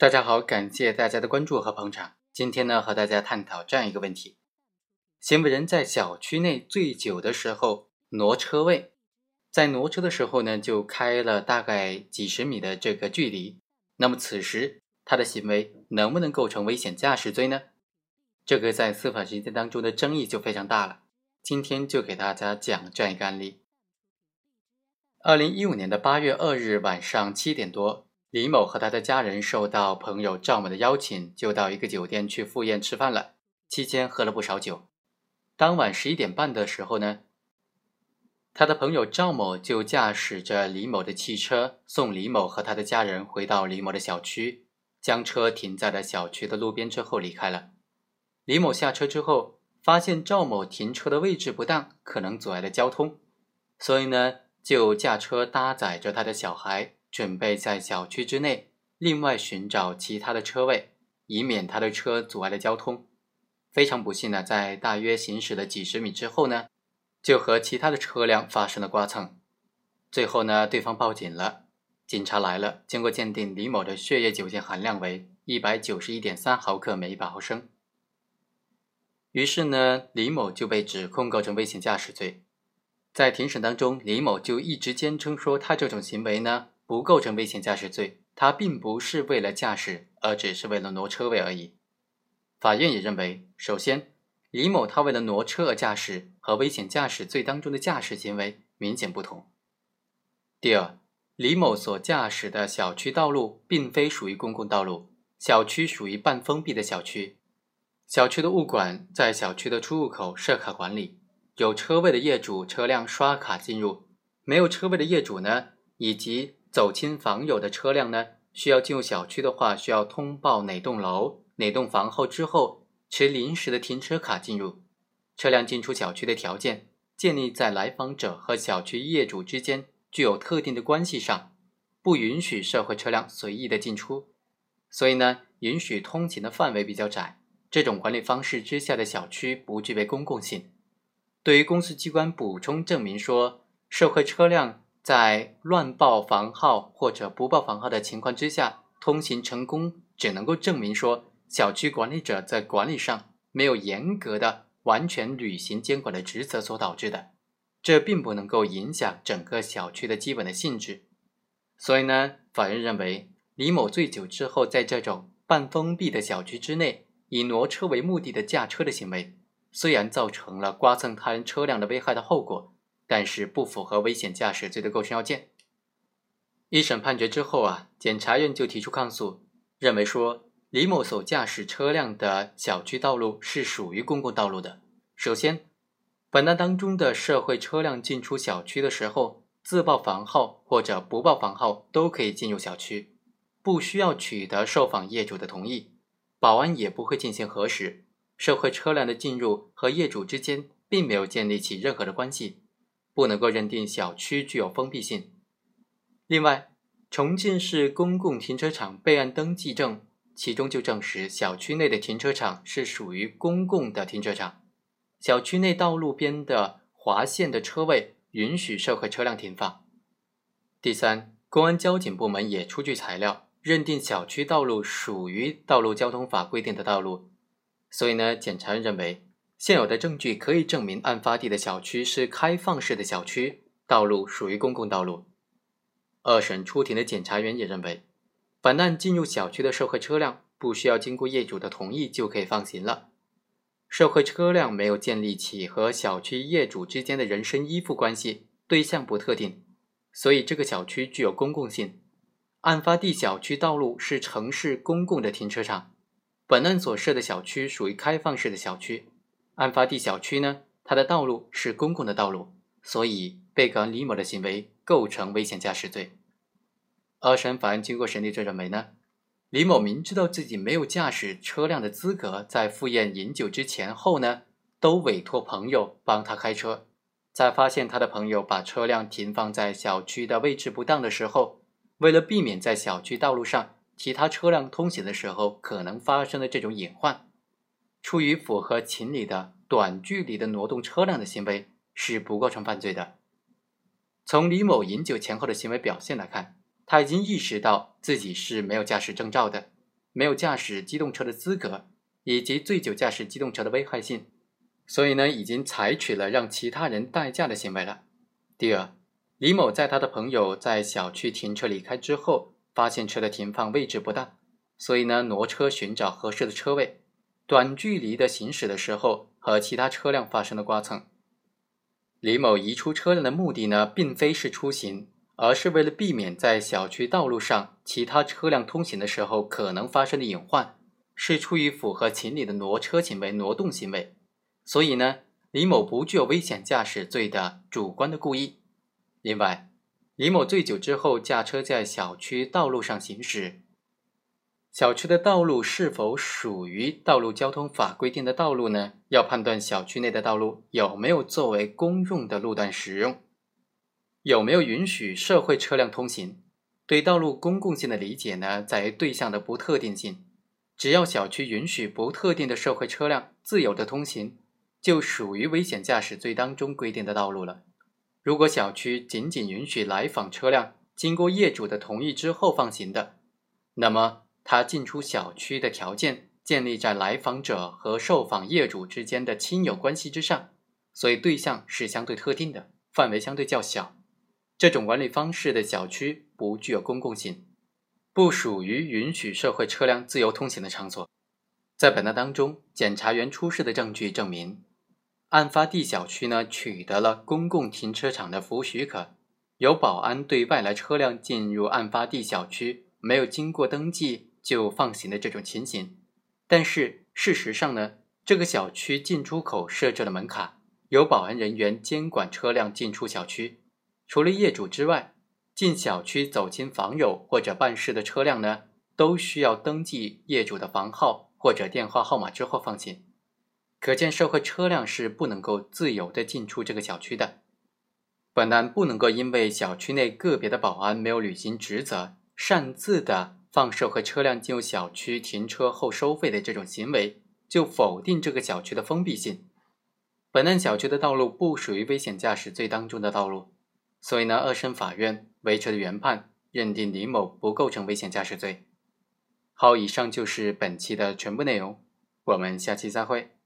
大家好，感谢大家的关注和捧场。今天呢，和大家探讨这样一个问题：行为人在小区内醉酒的时候挪车位，在挪车的时候呢，就开了大概几十米的这个距离。那么此时他的行为能不能构成危险驾驶罪呢？这个在司法实践当中的争议就非常大了。今天就给大家讲这样一个案例：二零一五年的八月二日晚上七点多。李某和他的家人受到朋友赵某的邀请，就到一个酒店去赴宴吃饭了。期间喝了不少酒。当晚十一点半的时候呢，他的朋友赵某就驾驶着李某的汽车，送李某和他的家人回到李某的小区，将车停在了小区的路边之后离开了。李某下车之后，发现赵某停车的位置不当，可能阻碍了交通，所以呢，就驾车搭载着他的小孩。准备在小区之内另外寻找其他的车位，以免他的车阻碍了交通。非常不幸呢，在大约行驶了几十米之后呢，就和其他的车辆发生了刮蹭。最后呢，对方报警了，警察来了，经过鉴定，李某的血液酒精含量为一百九十一点三毫克每一百毫升。于是呢，李某就被指控构成危险驾驶罪。在庭审当中，李某就一直坚称说，他这种行为呢。不构成危险驾驶罪，他并不是为了驾驶，而只是为了挪车位而已。法院也认为，首先，李某他为了挪车而驾驶，和危险驾驶罪当中的驾驶行为明显不同。第二，李某所驾驶的小区道路并非属于公共道路，小区属于半封闭的小区，小区的物管在小区的出入口设卡管理，有车位的业主车辆刷卡进入，没有车位的业主呢，以及走亲访友的车辆呢，需要进入小区的话，需要通报哪栋楼、哪栋房后之后，持临时的停车卡进入。车辆进出小区的条件建立在来访者和小区业主之间具有特定的关系上，不允许社会车辆随意的进出。所以呢，允许通勤的范围比较窄。这种管理方式之下的小区不具备公共性。对于公司机关补充证明说，社会车辆。在乱报房号或者不报房号的情况之下，通行成功只能够证明说小区管理者在管理上没有严格的完全履行监管的职责所导致的，这并不能够影响整个小区的基本的性质。所以呢，法院认为李某醉酒之后在这种半封闭的小区之内以挪车为目的的驾车的行为，虽然造成了刮蹭他人车辆的危害的后果。但是不符合危险驾驶罪的构成要件。一审判决之后啊，检察院就提出抗诉，认为说李某所驾驶车辆的小区道路是属于公共道路的。首先，本案当中的社会车辆进出小区的时候，自报房号或者不报房号都可以进入小区，不需要取得受访业主的同意，保安也不会进行核实。社会车辆的进入和业主之间并没有建立起任何的关系。不能够认定小区具有封闭性。另外，重庆市公共停车场备案登记证其中就证实，小区内的停车场是属于公共的停车场，小区内道路边的划线的车位允许社会车辆停放。第三，公安交警部门也出具材料，认定小区道路属于道路交通法规定的道路。所以呢，检察院认为。现有的证据可以证明，案发地的小区是开放式的小区，道路属于公共道路。二审出庭的检察员也认为，本案进入小区的社会车辆不需要经过业主的同意就可以放行了。社会车辆没有建立起和小区业主之间的人身依附关系，对象不特定，所以这个小区具有公共性。案发地小区道路是城市公共的停车场，本案所涉的小区属于开放式的小区。案发地小区呢，它的道路是公共的道路，所以被告人李某的行为构成危险驾驶罪。二审法院经过审理，就认为呢，李某明知道自己没有驾驶车辆的资格，在赴宴饮酒之前后呢，都委托朋友帮他开车，在发现他的朋友把车辆停放在小区的位置不当的时候，为了避免在小区道路上其他车辆通行的时候可能发生的这种隐患。出于符合情理的短距离的挪动车辆的行为是不构成犯罪的。从李某饮酒前后的行为表现来看，他已经意识到自己是没有驾驶证照的，没有驾驶机动车的资格，以及醉酒驾驶机动车的危害性，所以呢，已经采取了让其他人代驾的行为了。第二，李某在他的朋友在小区停车离开之后，发现车的停放位置不当，所以呢，挪车寻找合适的车位，短距离的行驶的时候和其他车辆发生了刮蹭。李某移出车辆的目的呢，并非是出行，而是为了避免在小区道路上其他车辆通行的时候可能发生的隐患，是出于符合情理的挪车行为、挪动行为。所以呢，李某不具有危险驾驶罪的主观的故意。另外，李某醉酒之后驾车在小区道路上行驶。小区的道路是否属于道路交通法规定的道路呢？要判断小区内的道路有没有作为公用的路段使用，有没有允许社会车辆通行。对道路公共性的理解呢，在于对象的不特定性。只要小区允许不特定的社会车辆自由的通行，就属于危险驾驶罪当中规定的道路了。如果小区仅仅允许来访车辆经过业主的同意之后放行的，那么。他进出小区的条件建立在来访者和受访业主之间的亲友关系之上，所以对象是相对特定的，范围相对较小。这种管理方式的小区不具有公共性，不属于允许社会车辆自由通行的场所。在本案当中，检察员出示的证据证明，案发地小区呢取得了公共停车场的服务许可，有保安对外来车辆进入案发地小区没有经过登记。就放行的这种情形，但是事实上呢，这个小区进出口设置了门卡，有保安人员监管车辆进出小区。除了业主之外，进小区走亲访友或者办事的车辆呢，都需要登记业主的房号或者电话号码之后放行。可见，社会车辆是不能够自由的进出这个小区的。本案不能够因为小区内个别的保安没有履行职责，擅自的。放射和车辆进入小区停车后收费的这种行为，就否定这个小区的封闭性。本案小区的道路不属于危险驾驶罪当中的道路，所以呢，二审法院维持了原判，认定李某不构成危险驾驶罪。好，以上就是本期的全部内容，我们下期再会。